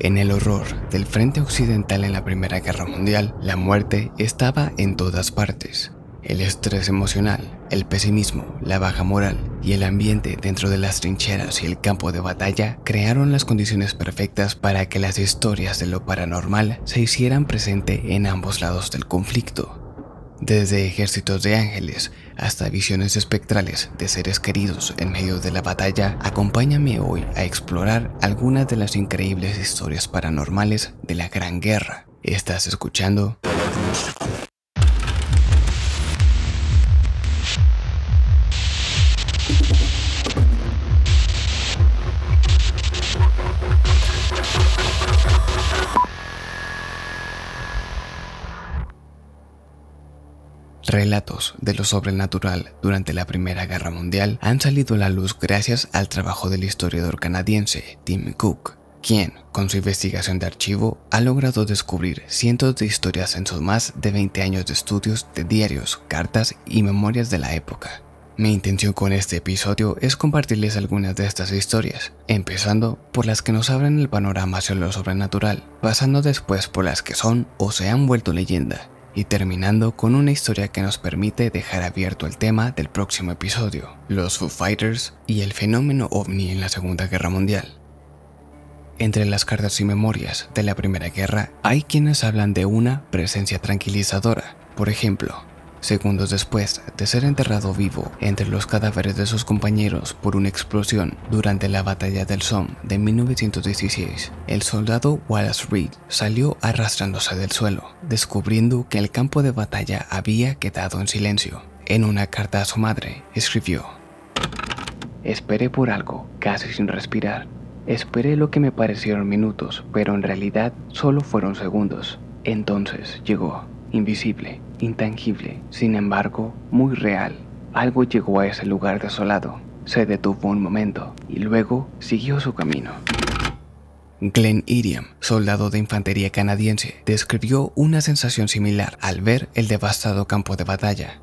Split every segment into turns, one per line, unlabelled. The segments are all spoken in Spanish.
En el horror del frente occidental en la Primera Guerra Mundial, la muerte estaba en todas partes. El estrés emocional, el pesimismo, la baja moral y el ambiente dentro de las trincheras y el campo de batalla crearon las condiciones perfectas para que las historias de lo paranormal se hicieran presente en ambos lados del conflicto. Desde ejércitos de ángeles hasta visiones espectrales de seres queridos en medio de la batalla, acompáñame hoy a explorar algunas de las increíbles historias paranormales de la Gran Guerra. Estás escuchando Relatos de lo sobrenatural durante la Primera Guerra Mundial han salido a la luz gracias al trabajo del historiador canadiense Tim Cook, quien, con su investigación de archivo, ha logrado descubrir cientos de historias en sus más de 20 años de estudios de diarios, cartas y memorias de la época. Mi intención con este episodio es compartirles algunas de estas historias, empezando por las que nos abren el panorama hacia lo sobrenatural, pasando después por las que son o se han vuelto leyenda, y terminando con una historia que nos permite dejar abierto el tema del próximo episodio, los Foo Fighters y el fenómeno ovni en la Segunda Guerra Mundial. Entre las cartas y memorias de la Primera Guerra hay quienes hablan de una presencia tranquilizadora, por ejemplo, Segundos después de ser enterrado vivo entre los cadáveres de sus compañeros por una explosión durante la batalla del Somme de 1916, el soldado Wallace Reed salió arrastrándose del suelo, descubriendo que el campo de batalla había quedado en silencio. En una carta a su madre, escribió, Esperé por algo, casi sin respirar. Esperé lo que me parecieron minutos, pero en realidad solo fueron segundos. Entonces llegó invisible, intangible, sin embargo, muy real. Algo llegó a ese lugar desolado, se detuvo un momento y luego siguió su camino. Glenn Iriam, soldado de infantería canadiense, describió una sensación similar al ver el devastado campo de batalla.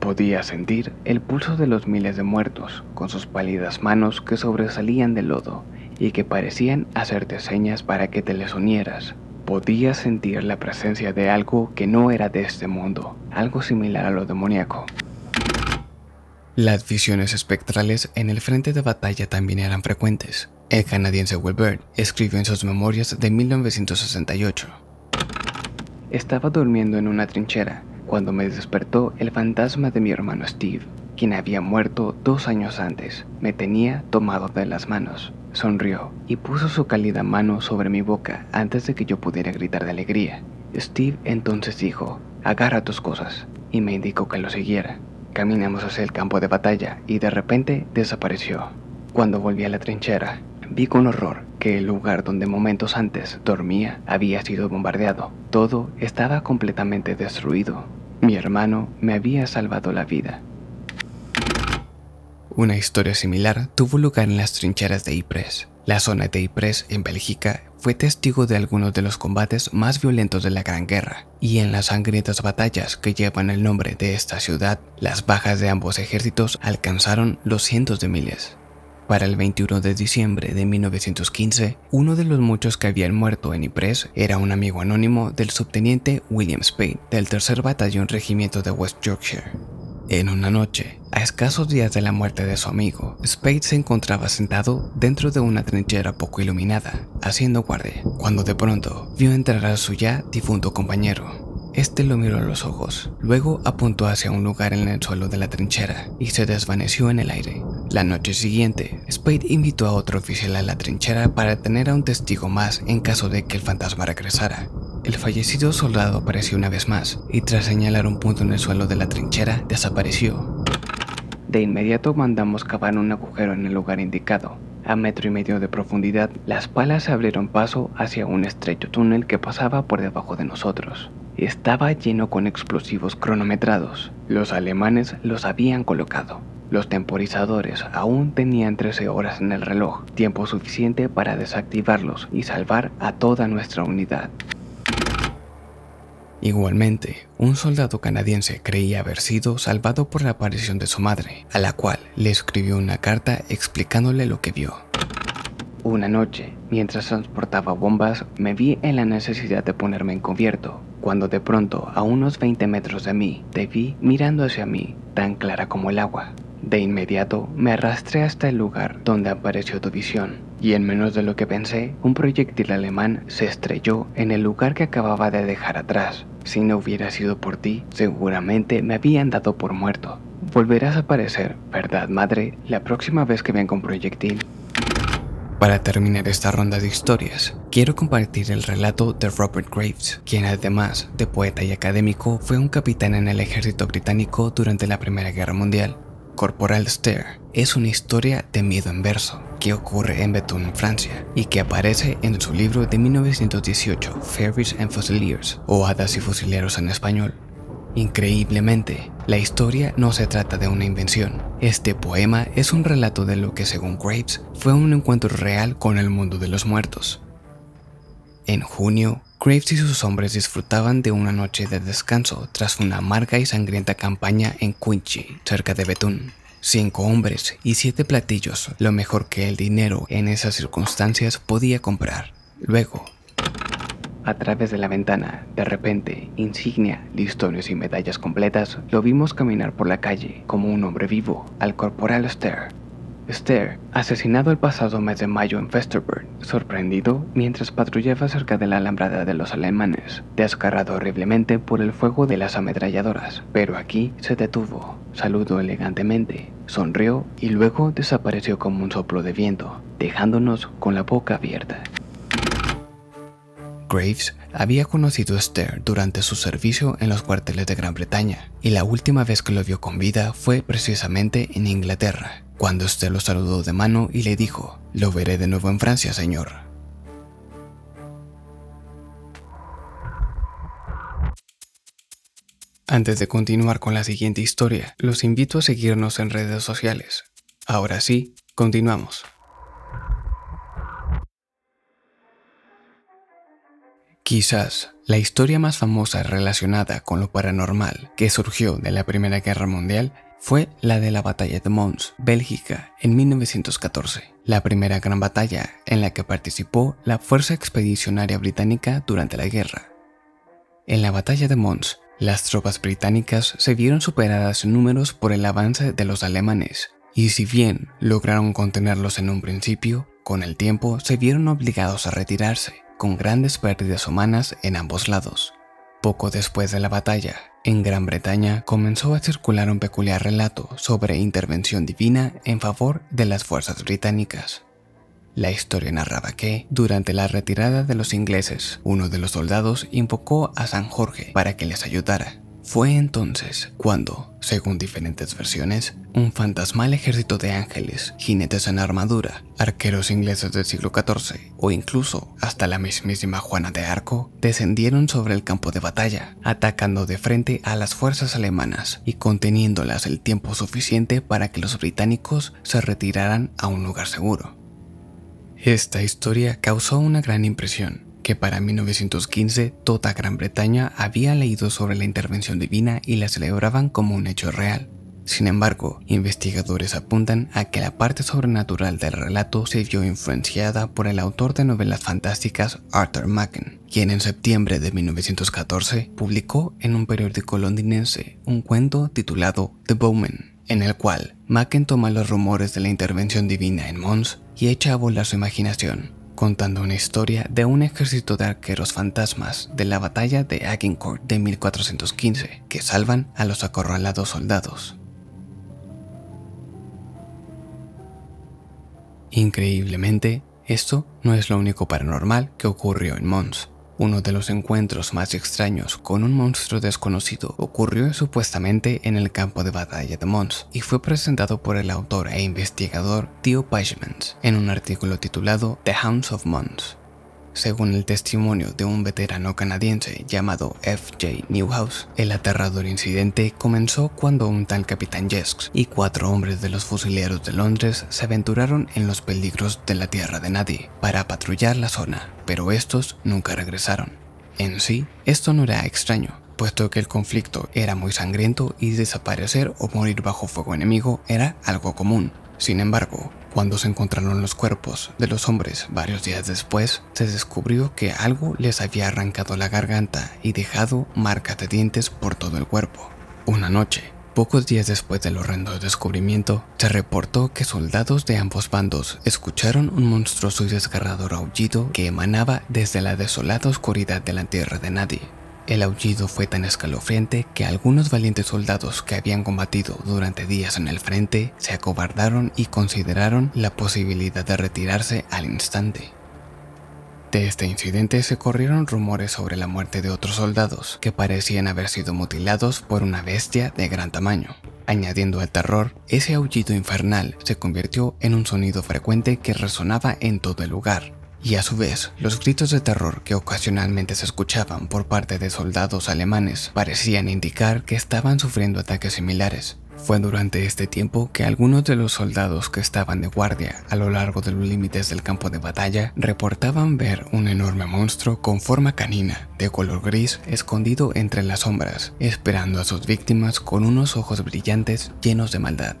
Podía sentir el pulso de los miles de muertos, con sus pálidas manos que sobresalían del lodo y que parecían hacerte señas para que te les unieras. Podía sentir la presencia de algo que no era de este mundo, algo similar a lo demoníaco. Las visiones espectrales en el frente de batalla también eran frecuentes. El canadiense Wilbert escribió en sus memorias de 1968. Estaba durmiendo en una trinchera cuando me despertó el fantasma de mi hermano Steve, quien había muerto dos años antes. Me tenía tomado de las manos. Sonrió y puso su cálida mano sobre mi boca antes de que yo pudiera gritar de alegría. Steve entonces dijo, agarra tus cosas, y me indicó que lo siguiera. Caminamos hacia el campo de batalla y de repente desapareció. Cuando volví a la trinchera, vi con horror que el lugar donde momentos antes dormía había sido bombardeado. Todo estaba completamente destruido. Mi hermano me había salvado la vida. Una historia similar tuvo lugar en las trincheras de Ypres. La zona de Ypres, en Bélgica, fue testigo de algunos de los combates más violentos de la Gran Guerra, y en las sangrientas batallas que llevan el nombre de esta ciudad, las bajas de ambos ejércitos alcanzaron los cientos de miles. Para el 21 de diciembre de 1915, uno de los muchos que habían muerto en Ypres era un amigo anónimo del subteniente William Spade del tercer batallón regimiento de West Yorkshire. En una noche, a escasos días de la muerte de su amigo, Spade se encontraba sentado dentro de una trinchera poco iluminada, haciendo guardia, cuando de pronto vio entrar a su ya difunto compañero. Este lo miró a los ojos, luego apuntó hacia un lugar en el suelo de la trinchera y se desvaneció en el aire. La noche siguiente, Spade invitó a otro oficial a la trinchera para tener a un testigo más en caso de que el fantasma regresara. El fallecido soldado apareció una vez más y tras señalar un punto en el suelo de la trinchera, desapareció. De inmediato mandamos cavar un agujero en el lugar indicado. A metro y medio de profundidad, las palas abrieron paso hacia un estrecho túnel que pasaba por debajo de nosotros. Estaba lleno con explosivos cronometrados. Los alemanes los habían colocado. Los temporizadores aún tenían 13 horas en el reloj, tiempo suficiente para desactivarlos y salvar a toda nuestra unidad. Igualmente, un soldado canadiense creía haber sido salvado por la aparición de su madre, a la cual le escribió una carta explicándole lo que vio. Una noche, mientras transportaba bombas, me vi en la necesidad de ponerme encubierto, cuando de pronto, a unos 20 metros de mí, te vi mirando hacia mí, tan clara como el agua. De inmediato me arrastré hasta el lugar donde apareció tu visión, y en menos de lo que pensé, un proyectil alemán se estrelló en el lugar que acababa de dejar atrás. Si no hubiera sido por ti, seguramente me habían dado por muerto. Volverás a aparecer, ¿verdad, madre? La próxima vez que venga un proyectil. Para terminar esta ronda de historias, quiero compartir el relato de Robert Graves, quien además de poeta y académico fue un capitán en el ejército británico durante la Primera Guerra Mundial. Corporal Stare es una historia de miedo en verso que ocurre en Bethune, Francia, y que aparece en su libro de 1918, Fairies and Fusiliers, o Hadas y Fusileros en español. Increíblemente, la historia no se trata de una invención. Este poema es un relato de lo que según Graves fue un encuentro real con el mundo de los muertos. En junio, Graves y sus hombres disfrutaban de una noche de descanso tras una amarga y sangrienta campaña en Quincy, cerca de Bethune. Cinco hombres y siete platillos, lo mejor que el dinero en esas circunstancias podía comprar. Luego, a través de la ventana, de repente, insignia, listones y medallas completas, lo vimos caminar por la calle como un hombre vivo, al corporal Stair. Stair, asesinado el pasado mes de mayo en Festerburg, sorprendido mientras patrullaba cerca de la alambrada de los alemanes, descarrado horriblemente por el fuego de las ametralladoras, pero aquí se detuvo, saludó elegantemente, sonrió y luego desapareció como un soplo de viento, dejándonos con la boca abierta. Graves había conocido a Stair durante su servicio en los cuarteles de Gran Bretaña, y la última vez que lo vio con vida fue precisamente en Inglaterra, cuando Stair lo saludó de mano y le dijo, lo veré de nuevo en Francia, señor. Antes de continuar con la siguiente historia, los invito a seguirnos en redes sociales. Ahora sí, continuamos. Quizás la historia más famosa relacionada con lo paranormal que surgió de la Primera Guerra Mundial fue la de la Batalla de Mons, Bélgica, en 1914, la primera gran batalla en la que participó la Fuerza Expedicionaria Británica durante la guerra. En la Batalla de Mons, las tropas británicas se vieron superadas en números por el avance de los alemanes, y si bien lograron contenerlos en un principio, con el tiempo se vieron obligados a retirarse con grandes pérdidas humanas en ambos lados. Poco después de la batalla, en Gran Bretaña comenzó a circular un peculiar relato sobre intervención divina en favor de las fuerzas británicas. La historia narraba que, durante la retirada de los ingleses, uno de los soldados invocó a San Jorge para que les ayudara, fue entonces cuando, según diferentes versiones, un fantasmal ejército de ángeles, jinetes en armadura, arqueros ingleses del siglo XIV o incluso hasta la mismísima Juana de Arco descendieron sobre el campo de batalla, atacando de frente a las fuerzas alemanas y conteniéndolas el tiempo suficiente para que los británicos se retiraran a un lugar seguro. Esta historia causó una gran impresión que para 1915 toda Gran Bretaña había leído sobre la intervención divina y la celebraban como un hecho real. Sin embargo, investigadores apuntan a que la parte sobrenatural del relato se vio influenciada por el autor de novelas fantásticas Arthur Machen, quien en septiembre de 1914 publicó en un periódico londinense un cuento titulado The Bowman, en el cual Machen toma los rumores de la intervención divina en Mons y echa a volar su imaginación, contando una historia de un ejército de arqueros fantasmas de la batalla de Agincourt de 1415 que salvan a los acorralados soldados. Increíblemente, esto no es lo único paranormal que ocurrió en Mons. Uno de los encuentros más extraños con un monstruo desconocido ocurrió supuestamente en el campo de batalla de Mons y fue presentado por el autor e investigador Theo Pagement en un artículo titulado The Hounds of Mons. Según el testimonio de un veterano canadiense llamado F.J. Newhouse, el aterrador incidente comenzó cuando un tal capitán Jesks y cuatro hombres de los fusileros de Londres se aventuraron en los peligros de la tierra de nadie para patrullar la zona, pero estos nunca regresaron. En sí, esto no era extraño, puesto que el conflicto era muy sangriento y desaparecer o morir bajo fuego enemigo era algo común, Sin embargo, cuando se encontraron los cuerpos de los hombres varios días después, se descubrió que algo les había arrancado la garganta y dejado marcas de dientes por todo el cuerpo. Una noche, Pocos días después del horrendo descubrimiento, se reportó que soldados de ambos bandos escucharon un monstruoso y desgarrador aullido que emanaba desde la desolada oscuridad de la tierra de nadie. El aullido fue tan escalofriante que algunos valientes soldados que habían combatido durante días en el frente se acobardaron y consideraron la posibilidad de retirarse al instante. De este incidente se corrieron rumores sobre la muerte de otros soldados que parecían haber sido mutilados por una bestia de gran tamaño. Añadiendo al terror, ese aullido infernal se convirtió en un sonido frecuente que resonaba en todo el lugar, y a su vez los gritos de terror que ocasionalmente se escuchaban por parte de soldados alemanes parecían indicar que estaban sufriendo ataques similares. Fue durante este tiempo que algunos de los soldados que estaban de guardia a lo largo de los límites del campo de batalla reportaban ver un enorme monstruo con forma canina, de color gris, escondido entre las sombras, esperando a sus víctimas con unos ojos brillantes llenos de maldad.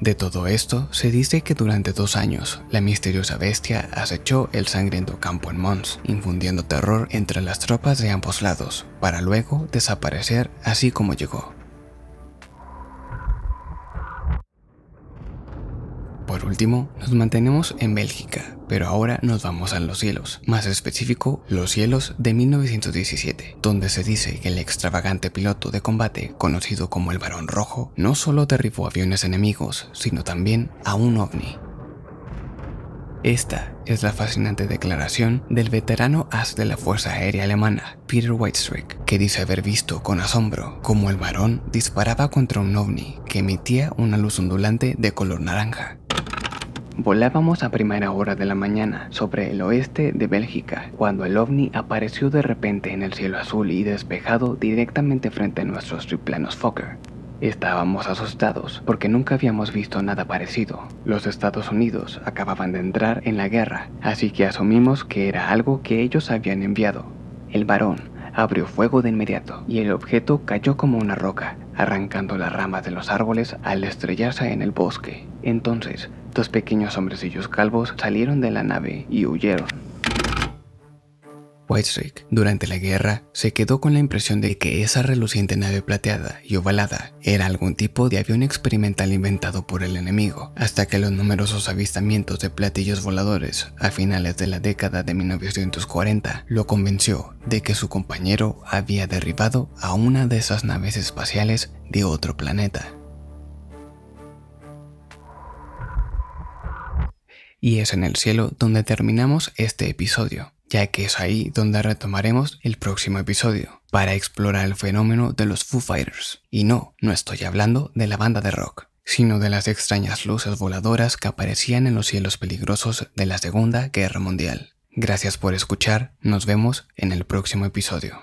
De todo esto, se dice que durante dos años, la misteriosa bestia acechó el sangriento campo en Mons, infundiendo terror entre las tropas de ambos lados, para luego desaparecer así como llegó. Por último, nos mantenemos en Bélgica, pero ahora nos vamos a los cielos, más específico, los cielos de 1917, donde se dice que el extravagante piloto de combate, conocido como el Barón Rojo, no solo derribó aviones enemigos, sino también a un ovni. Esta es la fascinante declaración del veterano as de la Fuerza Aérea Alemana, Peter Whitestreak, que dice haber visto con asombro cómo el varón disparaba contra un ovni que emitía una luz ondulante de color naranja. Volábamos a primera hora de la mañana sobre el oeste de Bélgica, cuando el ovni apareció de repente en el cielo azul y despejado directamente frente a nuestros triplanos Fokker. Estábamos asustados porque nunca habíamos visto nada parecido. Los Estados Unidos acababan de entrar en la guerra, así que asumimos que era algo que ellos habían enviado. El varón abrió fuego de inmediato y el objeto cayó como una roca, arrancando las ramas de los árboles al estrellarse en el bosque. Entonces Dos pequeños hombrecillos calvos salieron de la nave y huyeron. Whitestreak, durante la guerra, se quedó con la impresión de que esa reluciente nave plateada y ovalada era algún tipo de avión experimental inventado por el enemigo, hasta que los numerosos avistamientos de platillos voladores a finales de la década de 1940 lo convenció de que su compañero había derribado a una de esas naves espaciales de otro planeta. Y es en el cielo donde terminamos este episodio, ya que es ahí donde retomaremos el próximo episodio para explorar el fenómeno de los Foo Fighters. Y no, no estoy hablando de la banda de rock, sino de las extrañas luces voladoras que aparecían en los cielos peligrosos de la Segunda Guerra Mundial. Gracias por escuchar, nos vemos en el próximo episodio.